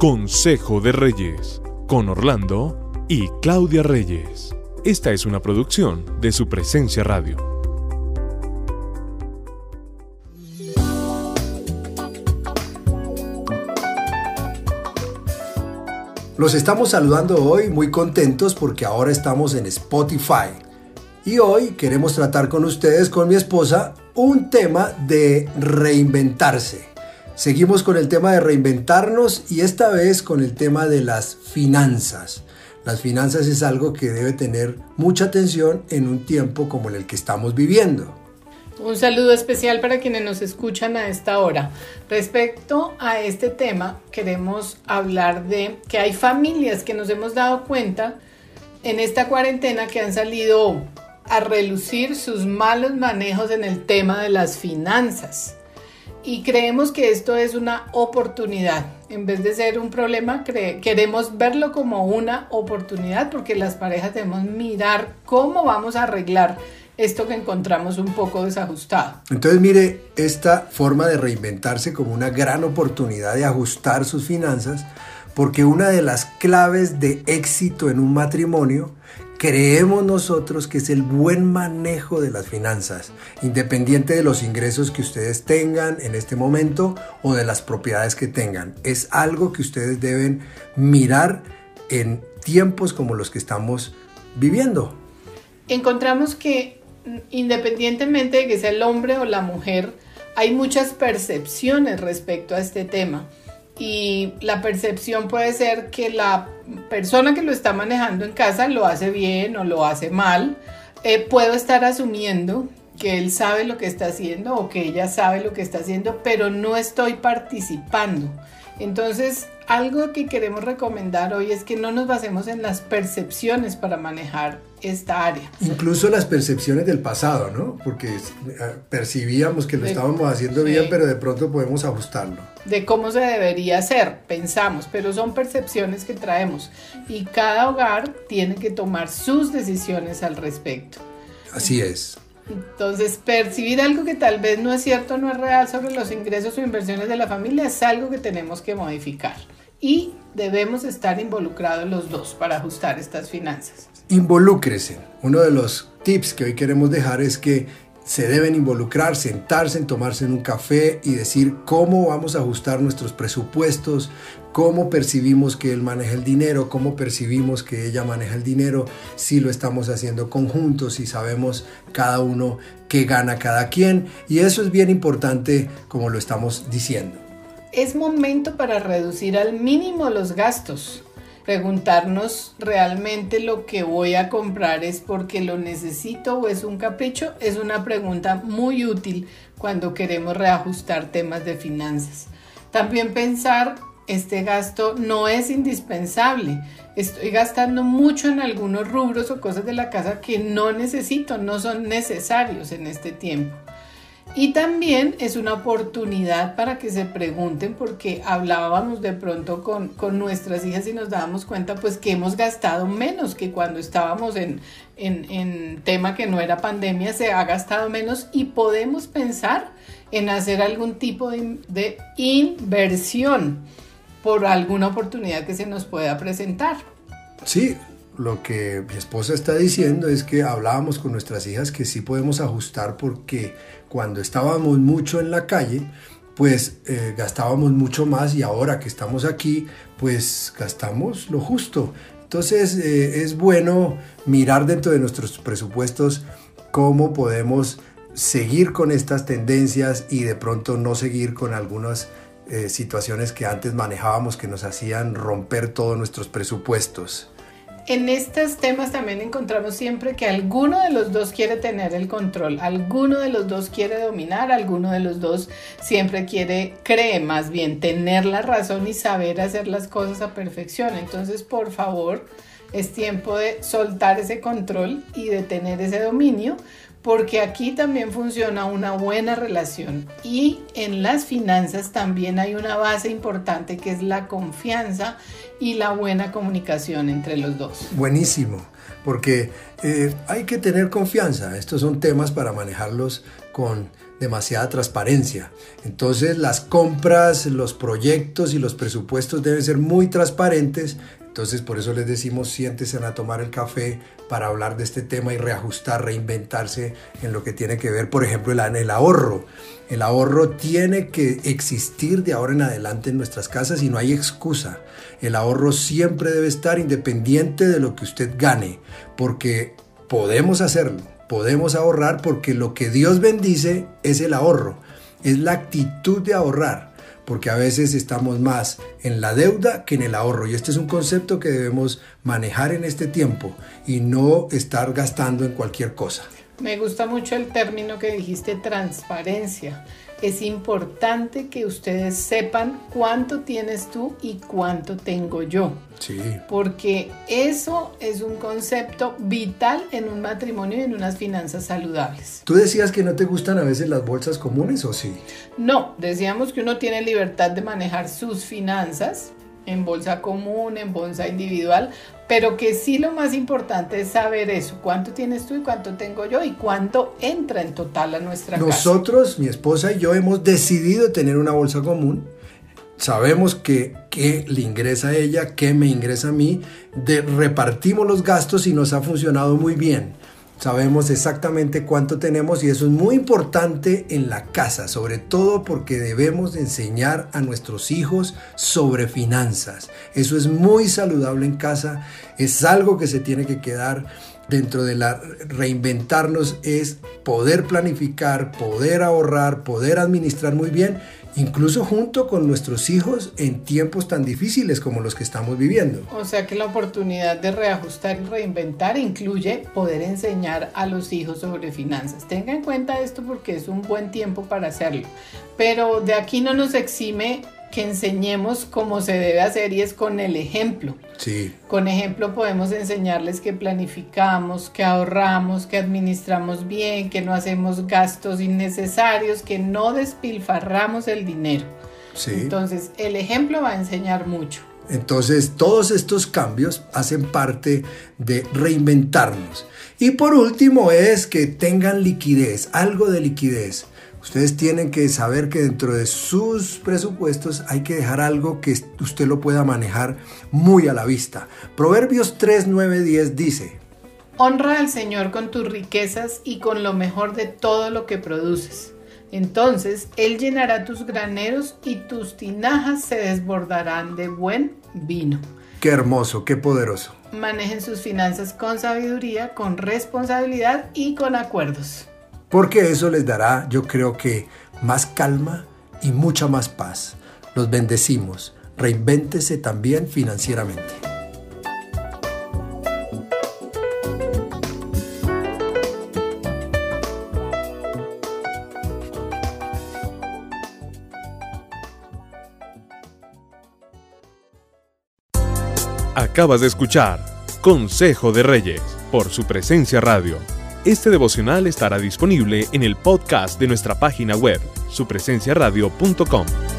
Consejo de Reyes, con Orlando y Claudia Reyes. Esta es una producción de su presencia radio. Los estamos saludando hoy muy contentos porque ahora estamos en Spotify. Y hoy queremos tratar con ustedes, con mi esposa, un tema de reinventarse. Seguimos con el tema de reinventarnos y esta vez con el tema de las finanzas. Las finanzas es algo que debe tener mucha atención en un tiempo como el que estamos viviendo. Un saludo especial para quienes nos escuchan a esta hora. Respecto a este tema, queremos hablar de que hay familias que nos hemos dado cuenta en esta cuarentena que han salido a relucir sus malos manejos en el tema de las finanzas y creemos que esto es una oportunidad. En vez de ser un problema, queremos verlo como una oportunidad porque las parejas debemos mirar cómo vamos a arreglar esto que encontramos un poco desajustado. Entonces mire esta forma de reinventarse como una gran oportunidad de ajustar sus finanzas porque una de las claves de éxito en un matrimonio creemos nosotros que es el buen manejo de las finanzas, independiente de los ingresos que ustedes tengan en este momento o de las propiedades que tengan. Es algo que ustedes deben mirar en tiempos como los que estamos viviendo. Encontramos que independientemente de que sea el hombre o la mujer, hay muchas percepciones respecto a este tema y la percepción puede ser que la persona que lo está manejando en casa lo hace bien o lo hace mal. Eh, puedo estar asumiendo que él sabe lo que está haciendo o que ella sabe lo que está haciendo, pero no estoy participando. Entonces, algo que queremos recomendar hoy es que no nos basemos en las percepciones para manejar esta área. Incluso las percepciones del pasado, ¿no? Porque eh, percibíamos que lo estábamos haciendo bien, pero de pronto podemos ajustarlo. De cómo se debería hacer, pensamos, pero son percepciones que traemos y cada hogar tiene que tomar sus decisiones al respecto. Así es. Entonces, percibir algo que tal vez no es cierto, no es real sobre los ingresos o inversiones de la familia es algo que tenemos que modificar. Y debemos estar involucrados los dos para ajustar estas finanzas. Involúcrese. Uno de los tips que hoy queremos dejar es que se deben involucrar, sentarse, en tomarse un café y decir cómo vamos a ajustar nuestros presupuestos, cómo percibimos que él maneja el dinero, cómo percibimos que ella maneja el dinero, si lo estamos haciendo conjuntos, si sabemos cada uno qué gana cada quien. Y eso es bien importante como lo estamos diciendo. Es momento para reducir al mínimo los gastos preguntarnos realmente lo que voy a comprar es porque lo necesito o es un capricho, es una pregunta muy útil cuando queremos reajustar temas de finanzas. También pensar, este gasto no es indispensable. Estoy gastando mucho en algunos rubros o cosas de la casa que no necesito, no son necesarios en este tiempo. Y también es una oportunidad para que se pregunten, porque hablábamos de pronto con, con, nuestras hijas y nos dábamos cuenta pues que hemos gastado menos que cuando estábamos en, en, en tema que no era pandemia, se ha gastado menos y podemos pensar en hacer algún tipo de, de inversión por alguna oportunidad que se nos pueda presentar. Sí, lo que mi esposa está diciendo es que hablábamos con nuestras hijas que sí podemos ajustar porque cuando estábamos mucho en la calle, pues eh, gastábamos mucho más y ahora que estamos aquí, pues gastamos lo justo. Entonces eh, es bueno mirar dentro de nuestros presupuestos cómo podemos seguir con estas tendencias y de pronto no seguir con algunas eh, situaciones que antes manejábamos que nos hacían romper todos nuestros presupuestos en estos temas también encontramos siempre que alguno de los dos quiere tener el control, alguno de los dos quiere dominar, alguno de los dos siempre quiere, cree más bien, tener la razón y saber hacer las cosas a perfección. Entonces, por favor, es tiempo de soltar ese control y de tener ese dominio porque aquí también funciona una buena relación y en las finanzas también hay una base importante que es la confianza y la buena comunicación entre los dos. Buenísimo, porque eh, hay que tener confianza. Estos son temas para manejarlos con demasiada transparencia. Entonces las compras, los proyectos y los presupuestos deben ser muy transparentes. Entonces por eso les decimos siéntese a tomar el café para hablar de este tema y reajustar, reinventarse en lo que tiene que ver, por ejemplo, el, el ahorro. El ahorro tiene que existir de ahora en adelante en nuestras casas y no hay excusa. El ahorro siempre debe estar independiente de lo que usted gane, porque podemos hacerlo, podemos ahorrar porque lo que Dios bendice es el ahorro, es la actitud de ahorrar, porque a veces estamos más en la deuda que en el ahorro y este es un concepto que debemos manejar en este tiempo y no estar gastando en cualquier cosa. Me gusta mucho el término que dijiste, transparencia. Es importante que ustedes sepan cuánto tienes tú y cuánto tengo yo. Sí. Porque eso es un concepto vital en un matrimonio y en unas finanzas saludables. ¿Tú decías que no te gustan a veces las bolsas comunes o sí? No, decíamos que uno tiene libertad de manejar sus finanzas en bolsa común, en bolsa individual, pero que sí lo más importante es saber eso, cuánto tienes tú y cuánto tengo yo y cuánto entra en total a nuestra casa. Nosotros, mi esposa y yo hemos decidido tener una bolsa común. Sabemos que, que le ingresa a ella, que me ingresa a mí, repartimos los gastos y nos ha funcionado muy bien. Sabemos exactamente cuánto tenemos y eso es muy importante en la casa, sobre todo porque debemos enseñar a nuestros hijos sobre finanzas. Eso es muy saludable en casa, es algo que se tiene que quedar dentro de la reinventarnos, es poder planificar, poder ahorrar, poder administrar muy bien incluso junto con nuestros hijos en tiempos tan difíciles como los que estamos viviendo. O sea que la oportunidad de reajustar y reinventar incluye poder enseñar a los hijos sobre finanzas. Tenga en cuenta esto porque es un buen tiempo para hacerlo. Pero de aquí no nos exime que enseñemos cómo se debe hacer y es con el ejemplo. Sí. Con ejemplo podemos enseñarles que planificamos, que ahorramos, que administramos bien, que no hacemos gastos innecesarios, que no despilfarramos el dinero. Sí. Entonces, el ejemplo va a enseñar mucho. Entonces, todos estos cambios hacen parte de reinventarnos. Y por último es que tengan liquidez, algo de liquidez. Ustedes tienen que saber que dentro de sus presupuestos hay que dejar algo que usted lo pueda manejar muy a la vista. Proverbios 3, 9, 10 dice, Honra al Señor con tus riquezas y con lo mejor de todo lo que produces. Entonces Él llenará tus graneros y tus tinajas se desbordarán de buen vino. Qué hermoso, qué poderoso. Manejen sus finanzas con sabiduría, con responsabilidad y con acuerdos porque eso les dará, yo creo que, más calma y mucha más paz. Los bendecimos. Reinvéntese también financieramente. Acabas de escuchar Consejo de Reyes por su presencia radio este devocional estará disponible en el podcast de nuestra página web, supresenciaradio.com.